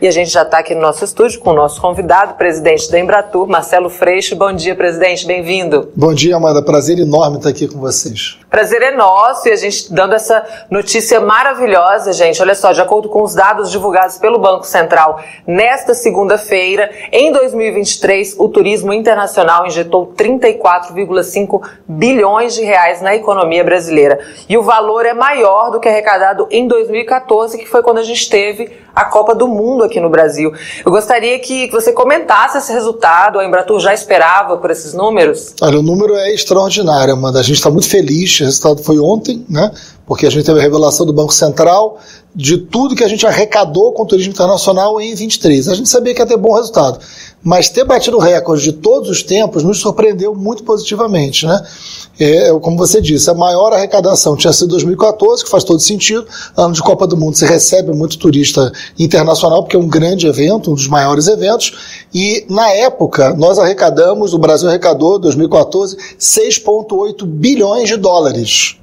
E a gente já está aqui no nosso estúdio com o nosso convidado, presidente da Embratur, Marcelo Freixo. Bom dia, presidente, bem-vindo. Bom dia, Amanda. Prazer enorme estar aqui com vocês. Prazer é nosso e a gente dando essa notícia maravilhosa, gente. Olha só, de acordo com os dados divulgados pelo Banco Central nesta segunda-feira, em 2023, o turismo internacional injetou 34,5 bilhões de reais na economia brasileira. E o valor é maior do que arrecadado em 2014, que foi quando a gente teve a Copa do Mundo aqui no Brasil. Eu gostaria que você comentasse esse resultado. A Embratur já esperava por esses números? Olha, o número é extraordinário, Amanda. A gente está muito feliz. O resultado foi ontem, né? Porque a gente teve a revelação do Banco Central de tudo que a gente arrecadou com o turismo internacional em 23. A gente sabia que ia ter bom resultado. Mas ter batido o recorde de todos os tempos nos surpreendeu muito positivamente, né? É, como você disse, a maior arrecadação tinha sido 2014, que faz todo sentido. Ano de Copa do Mundo se recebe muito turista internacional, porque é um grande evento, um dos maiores eventos. E na época, nós arrecadamos, o Brasil arrecadou, 2014, 6,8 bilhões de dólares.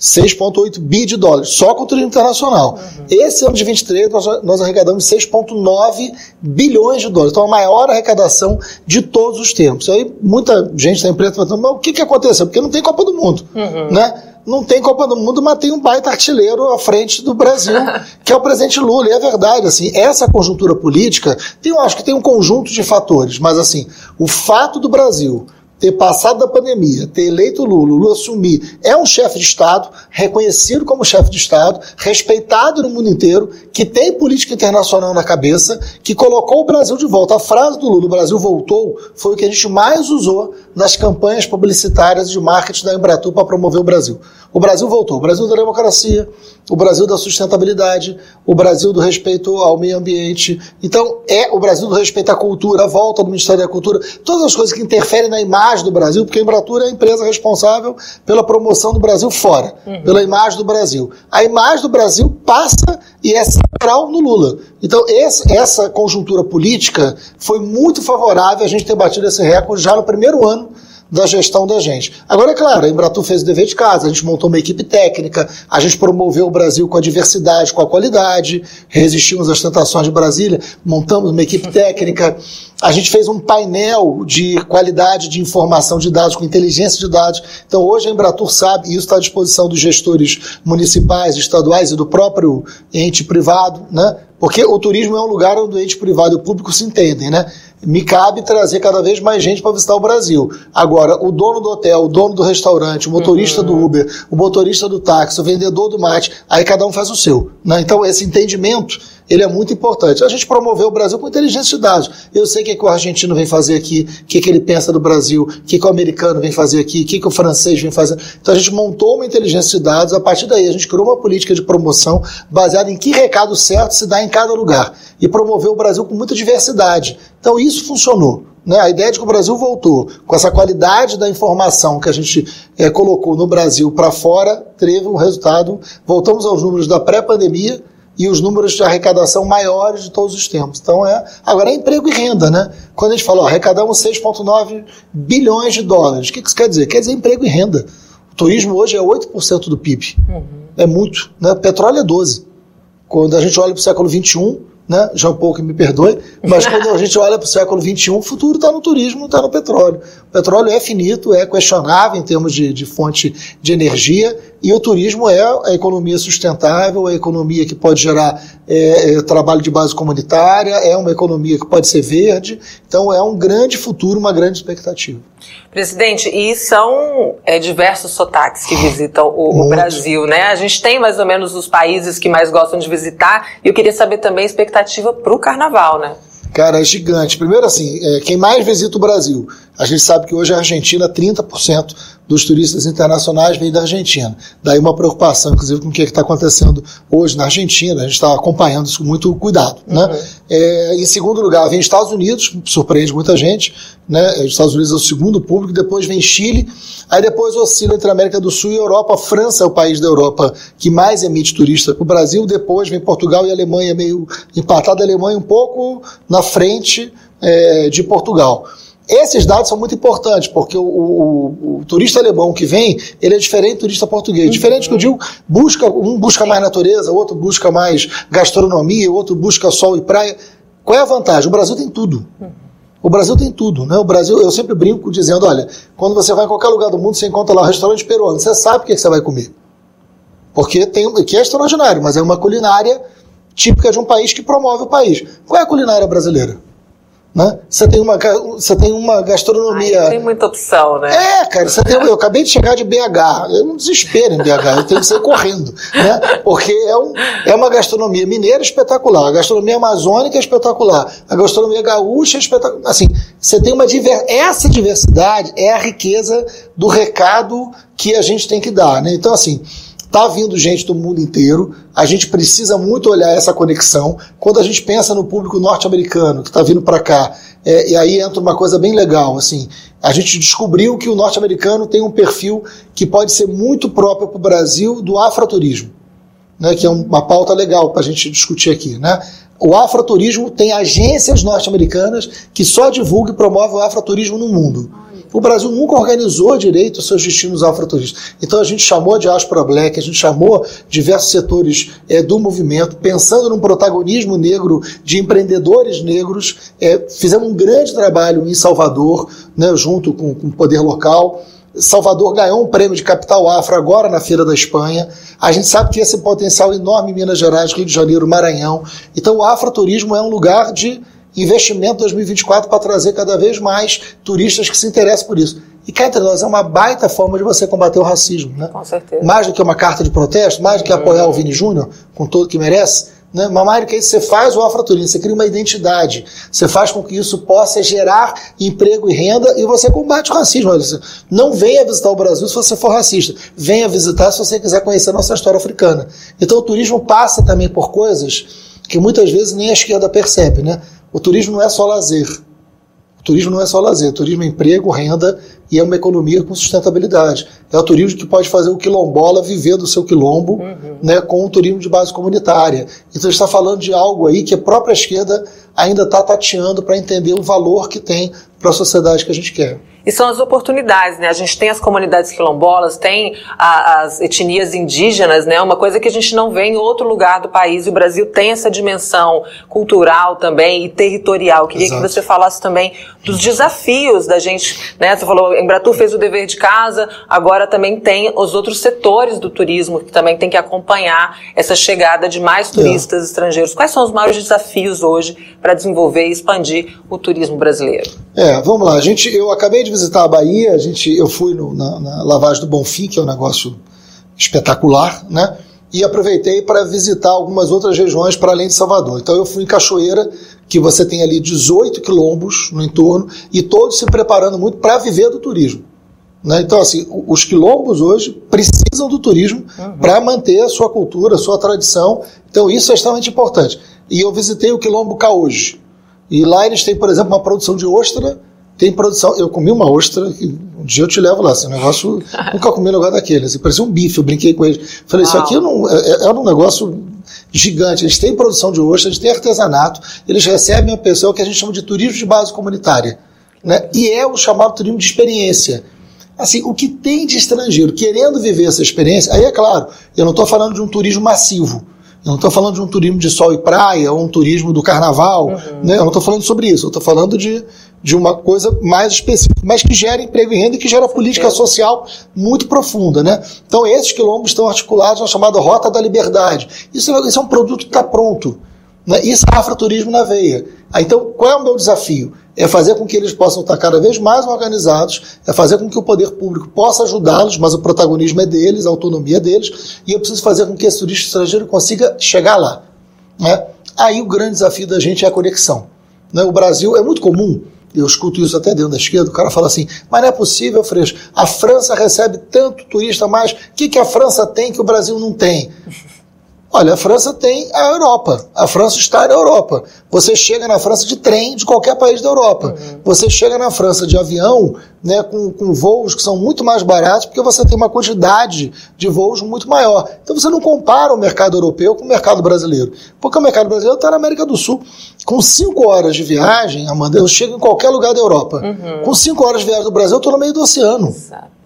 6,8 bi de dólares, só com o turismo internacional. Uhum. Esse ano de 23, nós, nós arrecadamos 6,9 bilhões de dólares. Então, a maior arrecadação de todos os tempos. Aí, muita gente da empresa falando, mas o que, que aconteceu? Porque não tem Copa do Mundo, uhum. né? Não tem Copa do Mundo, mas tem um baita artilheiro à frente do Brasil, que é o presidente Lula. E é verdade, assim, essa conjuntura política, tem, eu acho que tem um conjunto de fatores, mas assim, o fato do Brasil ter passado da pandemia, ter eleito Lula, Lula assumir, é um chefe de Estado, reconhecido como chefe de Estado, respeitado no mundo inteiro, que tem política internacional na cabeça, que colocou o Brasil de volta. A frase do Lula, o Brasil voltou, foi o que a gente mais usou nas campanhas publicitárias de marketing da Embratur para promover o Brasil. O Brasil voltou, o Brasil da democracia, o Brasil da sustentabilidade, o Brasil do respeito ao meio ambiente. Então, é o Brasil do respeito à cultura, a volta do Ministério da Cultura, todas as coisas que interferem na imagem do Brasil, porque a Embratur é a empresa responsável pela promoção do Brasil fora, uhum. pela imagem do Brasil. A imagem do Brasil passa e é central no Lula. Então, esse, essa conjuntura política foi muito favorável a gente ter batido esse recorde já no primeiro ano da gestão da gente. Agora, é claro, a Embratur fez o dever de casa, a gente montou uma equipe técnica, a gente promoveu o Brasil com a diversidade, com a qualidade, resistimos às tentações de Brasília, montamos uma equipe técnica, a gente fez um painel de qualidade de informação de dados, com inteligência de dados. Então, hoje a Embratur sabe, e isso está à disposição dos gestores municipais, estaduais e do próprio ente privado, né? Porque o turismo é um lugar onde o ente privado e o público se entendem, né? Me cabe trazer cada vez mais gente para visitar o Brasil. Agora, o dono do hotel, o dono do restaurante, o motorista uhum. do Uber, o motorista do táxi, o vendedor do mate, aí cada um faz o seu. Né? Então, esse entendimento ele é muito importante. A gente promoveu o Brasil com inteligência de dados. Eu sei o que, é que o argentino vem fazer aqui, o que, é que ele pensa do Brasil, o que, é que o americano vem fazer aqui, o que, que o francês vem fazer. Então a gente montou uma inteligência de dados, a partir daí a gente criou uma política de promoção baseada em que recado certo se dá em cada lugar. E promoveu o Brasil com muita diversidade. Então isso funcionou. Né? A ideia de que o Brasil voltou com essa qualidade da informação que a gente é, colocou no Brasil para fora, teve um resultado. Voltamos aos números da pré-pandemia, e os números de arrecadação maiores de todos os tempos. Então é. Agora é emprego e renda, né? Quando a gente fala, ó, arrecadamos 6,9 bilhões de dólares, o que isso quer dizer? Quer dizer emprego e renda. O turismo hoje é 8% do PIB. Uhum. É muito. Né? Petróleo é 12%. Quando a gente olha para o século XXI, né? Já um pouco me perdoe, mas quando a gente olha para o século XXI, o futuro está no turismo, está no petróleo. O petróleo é finito, é questionável em termos de, de fonte de energia, e o turismo é a economia sustentável, a economia que pode gerar é, é, trabalho de base comunitária, é uma economia que pode ser verde, então é um grande futuro, uma grande expectativa. Presidente, e são é, diversos sotaques que visitam o, o, Brasil, né? A gente tem mais ou menos os países que mais gostam de visitar, e eu queria saber também a expectativa para o carnaval, né? Cara, é gigante. Primeiro, assim, é, quem mais visita o Brasil? A gente sabe que hoje a Argentina, 30% dos turistas internacionais vem da Argentina. Daí uma preocupação, inclusive, com o que é está acontecendo hoje na Argentina. A gente está acompanhando isso com muito cuidado. Né? Uhum. Né? É, em segundo lugar, vem Estados Unidos, surpreende muita gente. Né? Os Estados Unidos é o segundo público, depois vem Chile, aí depois oscila entre América do Sul e Europa. A França é o país da Europa que mais emite turista para o Brasil, depois vem Portugal e Alemanha, meio empatado. A Alemanha um pouco na frente é, de Portugal. Esses dados são muito importantes, porque o, o, o, turista alemão que vem, ele é diferente do turista português. Uhum. Diferente que eu digo, busca, um busca mais natureza, outro busca mais gastronomia, outro busca sol e praia. Qual é a vantagem? O Brasil tem tudo. O Brasil tem tudo, né? O Brasil, eu sempre brinco dizendo, olha, quando você vai em qualquer lugar do mundo, você encontra lá um restaurante peruano, você sabe o que, é que você vai comer. Porque tem, que é extraordinário, mas é uma culinária típica de um país que promove o país. Qual é a culinária brasileira? Né? Você tem uma você tem uma gastronomia. Ai, tem muita opção, né? É, cara, você tem, eu acabei de chegar de BH. Eu não desespero em BH, eu tenho que sair correndo, né? Porque é, um, é uma gastronomia mineira espetacular, a gastronomia amazônica é espetacular, a gastronomia gaúcha é espetacular. Assim, você tem uma diver... essa diversidade é a riqueza do recado que a gente tem que dar, né? Então assim, Está vindo gente do mundo inteiro, a gente precisa muito olhar essa conexão. Quando a gente pensa no público norte-americano que está vindo para cá, é, e aí entra uma coisa bem legal, assim, a gente descobriu que o norte-americano tem um perfil que pode ser muito próprio para o Brasil do afroturismo, né, que é uma pauta legal para a gente discutir aqui. Né? O afroturismo tem agências norte-americanas que só divulgam e promovem o afroturismo no mundo. O Brasil nunca organizou direito os seus destinos afroturistas. Então a gente chamou de Aspra Black, a gente chamou diversos setores é, do movimento, pensando num protagonismo negro de empreendedores negros. É, fizemos um grande trabalho em Salvador, né, junto com, com o poder local. Salvador ganhou um prêmio de capital afro agora na Feira da Espanha. A gente sabe que esse potencial enorme em Minas Gerais, Rio de Janeiro, Maranhão. Então o afroturismo é um lugar de investimento 2024 para trazer cada vez mais turistas que se interessam por isso. E cá entre nós é uma baita forma de você combater o racismo, né? Com certeza. Mais do que uma carta de protesto, mais do que apoiar o Vini Júnior, com todo que merece, né? Mas mais do que isso, você faz o afroturismo, você cria uma identidade, você faz com que isso possa gerar emprego e renda e você combate o racismo. Não venha visitar o Brasil se você for racista, venha visitar se você quiser conhecer a nossa história africana. Então o turismo passa também por coisas que muitas vezes nem a esquerda percebe, né? O turismo não é só lazer. O turismo não é só lazer. O turismo é emprego, renda e é uma economia com sustentabilidade. É o turismo que pode fazer o quilombola viver do seu quilombo uhum. né, com o turismo de base comunitária. Então a gente está falando de algo aí que a própria esquerda ainda está tateando para entender o valor que tem para a sociedade que a gente quer. E são as oportunidades, né? A gente tem as comunidades quilombolas, tem a, as etnias indígenas, né? Uma coisa que a gente não vê em outro lugar do país. E o Brasil tem essa dimensão cultural também e territorial. Queria Exato. que você falasse também dos desafios da gente, né? Você falou, Embratur fez o dever de casa, agora também tem os outros setores do turismo que também tem que acompanhar essa chegada de mais turistas é. estrangeiros. Quais são os maiores desafios hoje para desenvolver e expandir o turismo brasileiro? É, vamos lá. A gente, eu acabei de de visitar a Bahia, a gente, eu fui no, na, na lavagem do Bonfim, que é um negócio espetacular, né? E aproveitei para visitar algumas outras regiões para além de Salvador. Então eu fui em Cachoeira, que você tem ali 18 quilombos no entorno, e todos se preparando muito para viver do turismo. Né? Então, assim, os quilombos hoje precisam do turismo uhum. para manter a sua cultura, a sua tradição. Então, isso é extremamente importante. E eu visitei o quilombo Caoje. E lá eles têm, por exemplo, uma produção de ostra tem produção. Eu comi uma ostra, um dia eu te levo lá. Esse negócio. nunca comi um negócio daquele. Assim, parecia um bife, eu brinquei com ele. Falei, Uau. isso aqui não, é, é, é, um negócio gigante. Eles têm produção de ostra, eles têm artesanato, eles recebem a pessoa que a gente chama de turismo de base comunitária. Né? E é o chamado turismo de experiência. Assim, o que tem de estrangeiro querendo viver essa experiência, aí é claro, eu não estou falando de um turismo massivo. Eu não estou falando de um turismo de sol e praia, ou um turismo do carnaval, uhum. né? eu não estou falando sobre isso, eu estou falando de de uma coisa mais específica, mas que gera emprego e renda e que gera política social muito profunda. Né? Então, esses quilombos estão articulados na chamada Rota da Liberdade. Isso, isso é um produto que está pronto. Né? Isso é afroturismo na veia. Então, qual é o meu desafio? É fazer com que eles possam estar cada vez mais organizados, é fazer com que o poder público possa ajudá-los, mas o protagonismo é deles, a autonomia é deles, e eu preciso fazer com que esse turista estrangeiro consiga chegar lá. Né? Aí o grande desafio da gente é a conexão. Né? O Brasil é muito comum eu escuto isso até dentro da esquerda, o cara fala assim, mas não é possível, Freixo, a França recebe tanto turista mais, o que, que a França tem que o Brasil não tem? Olha, a França tem a Europa. A França está na Europa. Você chega na França de trem de qualquer país da Europa. Uhum. Você chega na França de avião, né, com, com voos que são muito mais baratos, porque você tem uma quantidade de voos muito maior. Então você não compara o mercado europeu com o mercado brasileiro. Porque o mercado brasileiro está na América do Sul. Com cinco horas de viagem, Amanda, eu chego em qualquer lugar da Europa. Uhum. Com cinco horas de viagem do Brasil, eu estou no meio do oceano. Exato.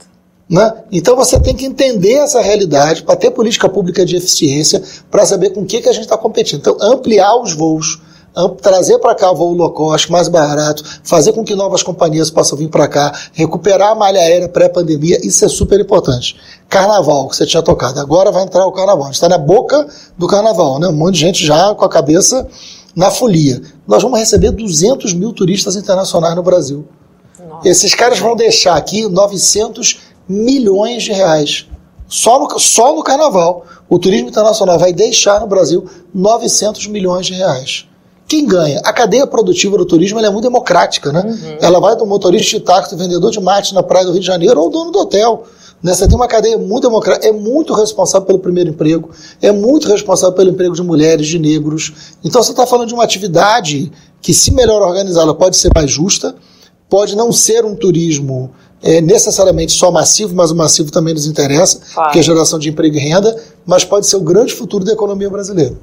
Né? Então você tem que entender essa realidade para ter política pública de eficiência, para saber com o que, que a gente está competindo. Então, ampliar os voos, trazer para cá voo low cost, mais barato, fazer com que novas companhias possam vir para cá, recuperar a malha aérea pré-pandemia, isso é super importante. Carnaval, que você tinha tocado, agora vai entrar o carnaval. A gente está na boca do carnaval, né? Um monte de gente já com a cabeça na folia. Nós vamos receber 200 mil turistas internacionais no Brasil. Nossa. Esses caras vão deixar aqui 900 milhões de reais. Só no, só no carnaval. O turismo internacional vai deixar no Brasil 900 milhões de reais. Quem ganha? A cadeia produtiva do turismo é muito democrática, né? Uhum. Ela vai do motorista de táxi, do vendedor de mate na praia do Rio de Janeiro ou dono do hotel. Né? Você tem uma cadeia muito democrática, é muito responsável pelo primeiro emprego, é muito responsável pelo emprego de mulheres, de negros. Então você está falando de uma atividade que, se melhor organizada, pode ser mais justa, pode não ser um turismo é, necessariamente só massivo, mas o massivo também nos interessa, claro. que é geração de emprego e renda, mas pode ser o grande futuro da economia brasileira.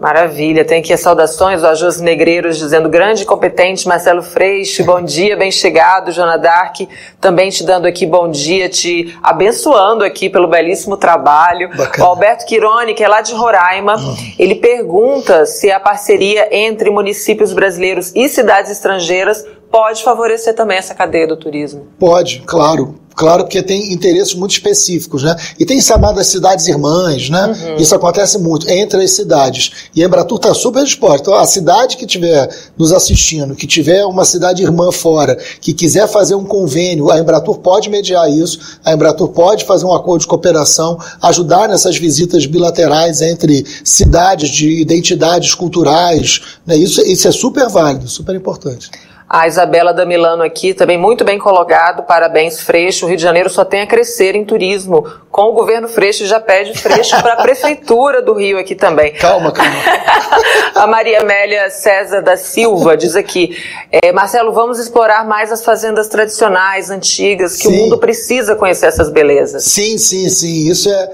Maravilha, tem aqui as saudações, o Ajus Negreiros dizendo grande e competente, Marcelo Freixo, bom dia, bem chegado, Jona Dark, também te dando aqui bom dia, te abençoando aqui pelo belíssimo trabalho. Bacana. O Alberto Quirone, que é lá de Roraima, uhum. ele pergunta se a parceria entre municípios brasileiros e cidades estrangeiras pode favorecer também essa cadeia do turismo. Pode, claro. Claro, porque tem interesses muito específicos, né? E tem chamadas cidades irmãs, né? Uhum. Isso acontece muito entre as cidades. E a Embratur está super disposta. Então, a cidade que estiver nos assistindo, que tiver uma cidade irmã fora, que quiser fazer um convênio, a Embratur pode mediar isso, a Embratur pode fazer um acordo de cooperação, ajudar nessas visitas bilaterais entre cidades de identidades culturais. Né? Isso, isso é super válido, super importante. A Isabela da Milano aqui, também muito bem colocado, parabéns Freixo. O Rio de Janeiro só tem a crescer em turismo. Com o governo Freixo já pede Freixo para a Prefeitura do Rio aqui também. Calma, calma. a Maria Amélia César da Silva diz aqui, é, Marcelo, vamos explorar mais as fazendas tradicionais, antigas, que sim. o mundo precisa conhecer essas belezas. Sim, sim, sim. Isso é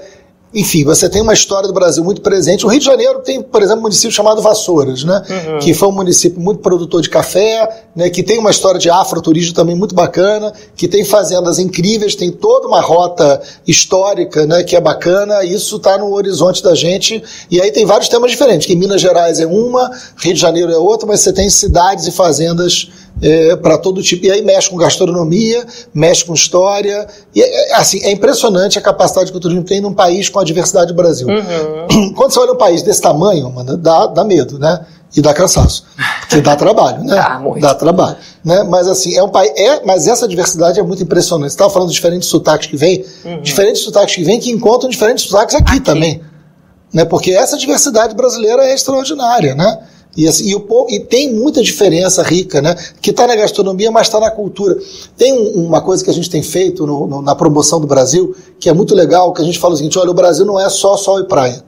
enfim, você tem uma história do Brasil muito presente. O Rio de Janeiro tem, por exemplo, um município chamado Vassouras, né? Uhum. Que foi um município muito produtor de café, né? Que tem uma história de afroturismo também muito bacana, que tem fazendas incríveis, tem toda uma rota histórica, né? Que é bacana. Isso está no horizonte da gente. E aí tem vários temas diferentes. Que Minas Gerais é uma, Rio de Janeiro é outra, mas você tem cidades e fazendas é, para todo tipo. E aí mexe com gastronomia, mexe com história. E é, assim, é impressionante a capacidade que o turismo tem num país com a diversidade do Brasil. Uhum. Quando você olha um país desse tamanho, mano, dá, dá medo, né? E dá cansaço. Porque dá trabalho, né? Dá, muito. dá trabalho. Né? Mas assim, é um país. É, mas essa diversidade é muito impressionante. Você estava falando de diferentes sotaques que vem, uhum. diferentes sotaques que vêm que encontram diferentes sotaques aqui, aqui. também. Né? Porque essa diversidade brasileira é extraordinária, né? E, assim, e, o, e, tem muita diferença rica, né? Que está na gastronomia, mas está na cultura. Tem um, uma coisa que a gente tem feito no, no, na promoção do Brasil, que é muito legal, que a gente fala o seguinte: olha, o Brasil não é só sol e praia.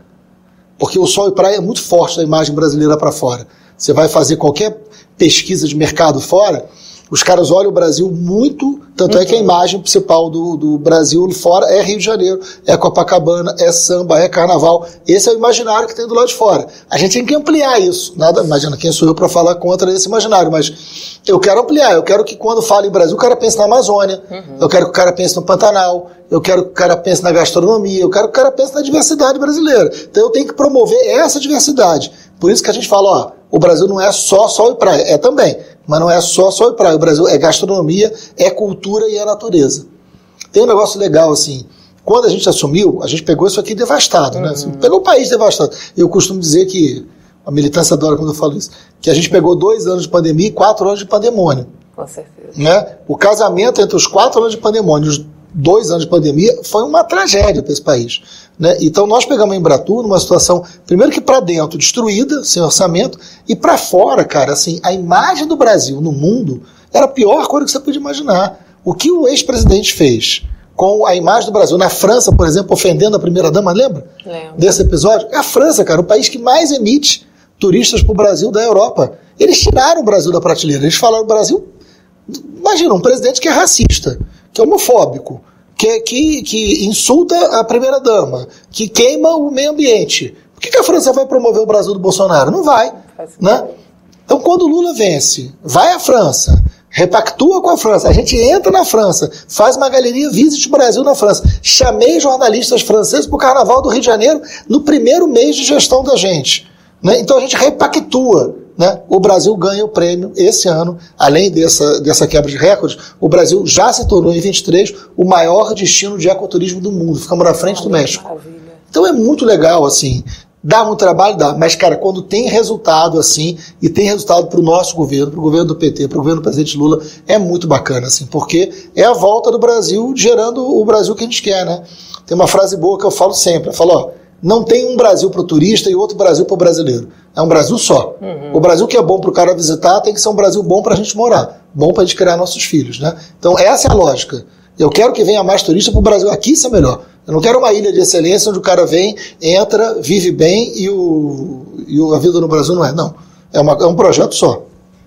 Porque o sol e praia é muito forte da imagem brasileira para fora. Você vai fazer qualquer pesquisa de mercado fora, os caras olham o Brasil muito, tanto uhum. é que a uhum. imagem principal do, do Brasil fora é Rio de Janeiro, é Copacabana, é samba, é carnaval. Esse é o imaginário que tem do lado de fora. A gente tem que ampliar isso. Nada, imagina quem sou eu para falar contra esse imaginário, mas eu quero ampliar. Eu quero que quando fala em Brasil, o cara pense na Amazônia, uhum. eu quero que o cara pense no Pantanal, eu quero que o cara pense na gastronomia, eu quero que o cara pense na diversidade brasileira. Então eu tenho que promover essa diversidade. Por isso que a gente fala, ó, o Brasil não é só sol e praia, é também. Mas não é só e praia. O Brasil é gastronomia, é cultura e é natureza. Tem um negócio legal assim. Quando a gente assumiu, a gente pegou isso aqui devastado, uhum. né? Assim, uhum. pegou o país devastado. Eu costumo dizer que a militância adora quando eu falo isso, que a gente pegou dois anos de pandemia e quatro anos de pandemônio. Com certeza. Né? O casamento entre os quatro anos de pandemônio os dois anos de pandemia foi uma tragédia para esse país. Né? Então nós pegamos a Embratur numa situação, primeiro que para dentro, destruída, sem orçamento, e para fora, cara, assim, a imagem do Brasil no mundo era a pior coisa que você podia imaginar. O que o ex-presidente fez com a imagem do Brasil na França, por exemplo, ofendendo a primeira-dama, lembra? Lembro. Desse episódio? É a França, cara, o país que mais emite turistas para o Brasil da Europa. Eles tiraram o Brasil da prateleira. Eles falaram: o Brasil. Imagina, um presidente que é racista, que é homofóbico, que, que, que insulta a primeira-dama, que queima o meio ambiente. Por que, que a França vai promover o Brasil do Bolsonaro? Não vai. Né? Então, quando o Lula vence, vai à França, repactua com a França, a gente entra na França, faz uma galeria Visit Brasil na França. Chamei jornalistas franceses para o Carnaval do Rio de Janeiro no primeiro mês de gestão da gente. Né? Então a gente repactua. Né, o Brasil ganha o prêmio esse ano, além dessa, dessa quebra de recordes, o Brasil já se tornou em 23 o maior destino de ecoturismo do mundo. Ficamos na frente do México. Maravilha. Então é muito legal, assim. Dá muito trabalho? Dá. Mas, cara, quando tem resultado assim, e tem resultado para o nosso governo, para o governo do PT, para o governo do presidente Lula, é muito bacana, assim, porque é a volta do Brasil gerando o Brasil que a gente quer, né? Tem uma frase boa que eu falo sempre. Eu falo, ó, não tem um Brasil para o turista e outro Brasil para o brasileiro. É um Brasil só. Uhum. O Brasil que é bom para o cara visitar tem que ser um Brasil bom para a gente morar, bom para a gente criar nossos filhos, né? Então essa é a lógica. Eu quero que venha mais turista para o Brasil. Aqui isso é melhor. Eu não quero uma ilha de excelência onde o cara vem, entra, vive bem e, o, e a vida no Brasil não é. Não. É, uma, é um projeto só.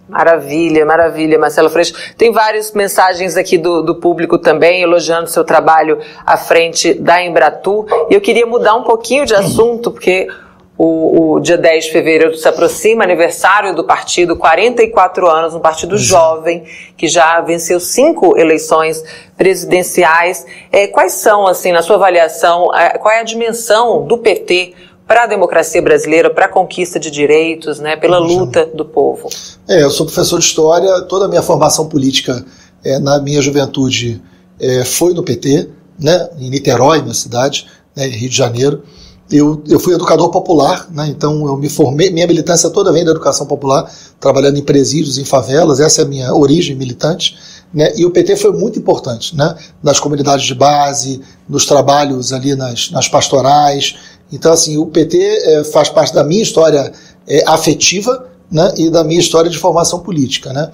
Maravilha, maravilha, Marcelo Freixo. Tem várias mensagens aqui do, do público também elogiando seu trabalho à frente da Embratu. E eu queria mudar um pouquinho de assunto, porque o, o, dia 10 de fevereiro se aproxima, aniversário do partido, 44 anos, um partido jovem, que já venceu cinco eleições presidenciais. É, quais são, assim, na sua avaliação, qual é a dimensão do PT para a democracia brasileira, para a conquista de direitos, né, pela luta do povo? É, eu sou professor de história, toda a minha formação política é, na minha juventude é, foi no PT, né, em Niterói, minha cidade, né, Rio de Janeiro. Eu, eu fui educador popular, né, então eu me formei, minha militância toda vem da educação popular, trabalhando em presídios, em favelas, essa é a minha origem militante. Né, e o PT foi muito importante né, nas comunidades de base, nos trabalhos ali nas, nas pastorais, então, assim, o PT é, faz parte da minha história é, afetiva né, e da minha história de formação política. Né?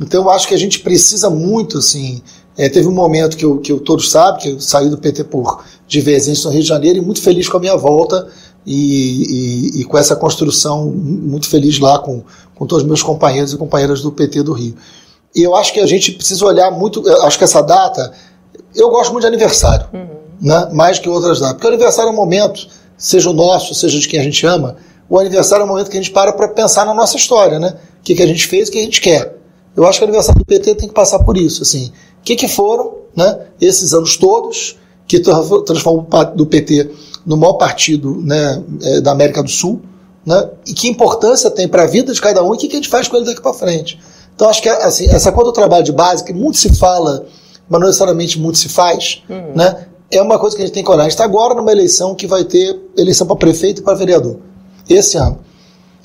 Então, eu acho que a gente precisa muito, assim. É, teve um momento que, eu, que eu, todos sabem que eu saí do PT por divergência no Rio de Janeiro e muito feliz com a minha volta e, e, e, com essa construção, muito feliz lá com, com todos os meus companheiros e companheiras do PT do Rio. E eu acho que a gente precisa olhar muito. Acho que essa data. Eu gosto muito de aniversário, uhum. né, mais que outras datas, porque o aniversário é um momento seja o nosso, seja de quem a gente ama, o aniversário é o momento que a gente para para pensar na nossa história, né? O que, que a gente fez, o que a gente quer. Eu acho que o aniversário do PT tem que passar por isso, assim. O que, que foram, né, esses anos todos que transformam do PT no maior partido né, é, da América do Sul, né? E que importância tem para a vida de cada um e o que, que a gente faz com ele daqui para frente. Então acho que assim, essa coisa do trabalho de base, que muito se fala, mas não necessariamente muito se faz, uhum. né? É uma coisa que a gente tem que olhar. A gente está agora numa eleição que vai ter eleição para prefeito e para vereador. Esse ano.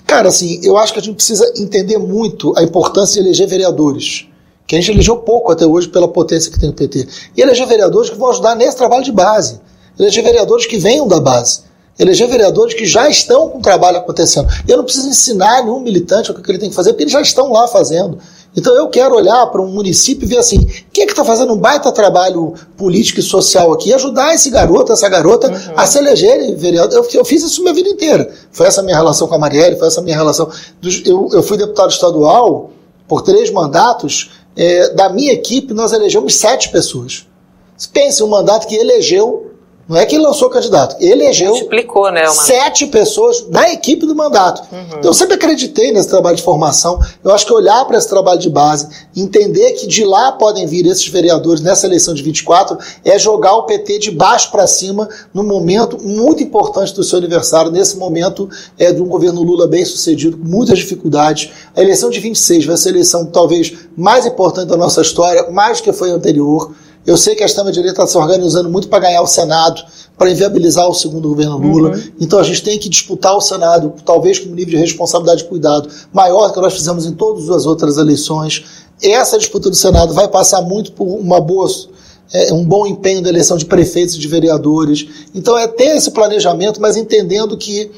Cara, assim, eu acho que a gente precisa entender muito a importância de eleger vereadores. Que a gente elegeu pouco até hoje pela potência que tem o PT. E eleger vereadores que vão ajudar nesse trabalho de base. Eleger vereadores que venham da base. Eleger vereadores que já estão com o trabalho acontecendo. Eu não preciso ensinar nenhum militante o que ele tem que fazer, porque eles já estão lá fazendo. Então eu quero olhar para um município e ver assim, quem é que está fazendo um baita trabalho político e social aqui, ajudar esse garoto, essa garota uhum. a se elegerem vereador. Eu, eu, fiz isso minha vida inteira. Foi essa minha relação com a Marielle, foi essa minha relação. Eu, eu fui deputado estadual por três mandatos. É, da minha equipe, nós elegemos sete pessoas. Pense um mandato que elegeu não é que ele lançou candidato, ele elegeu Multiplicou, né, sete pessoas da equipe do mandato. Uhum. Então, eu sempre acreditei nesse trabalho de formação. Eu acho que olhar para esse trabalho de base, entender que de lá podem vir esses vereadores nessa eleição de 24, é jogar o PT de baixo para cima num momento muito importante do seu aniversário, nesse momento é, de um governo Lula bem sucedido, com muitas dificuldades. A eleição de 26 vai ser a eleição talvez mais importante da nossa história, mais do que foi a anterior. Eu sei que a extrema-direita está se organizando muito para ganhar o Senado, para inviabilizar o segundo governo Lula. Uhum. Então a gente tem que disputar o Senado, talvez com um nível de responsabilidade e cuidado maior do que nós fizemos em todas as outras eleições. Essa disputa do Senado vai passar muito por uma boa é, um bom empenho da eleição de prefeitos e de vereadores. Então é ter esse planejamento, mas entendendo que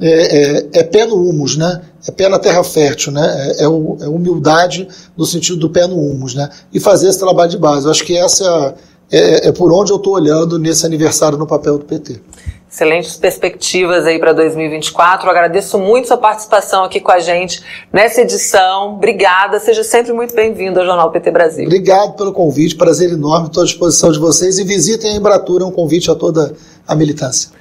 é, é, é pé no humus, né? É pé na terra fértil, né? É, é, é, humildade no sentido do pé no humus, né? E fazer esse trabalho de base. Eu acho que essa é, é por onde eu estou olhando nesse aniversário no papel do PT. Excelentes perspectivas aí para 2024. Eu agradeço muito sua participação aqui com a gente nessa edição. Obrigada, seja sempre muito bem-vindo ao Jornal PT Brasil. Obrigado pelo convite, prazer enorme, estou à disposição de vocês e visitem a Embratura, é um convite a toda a militância.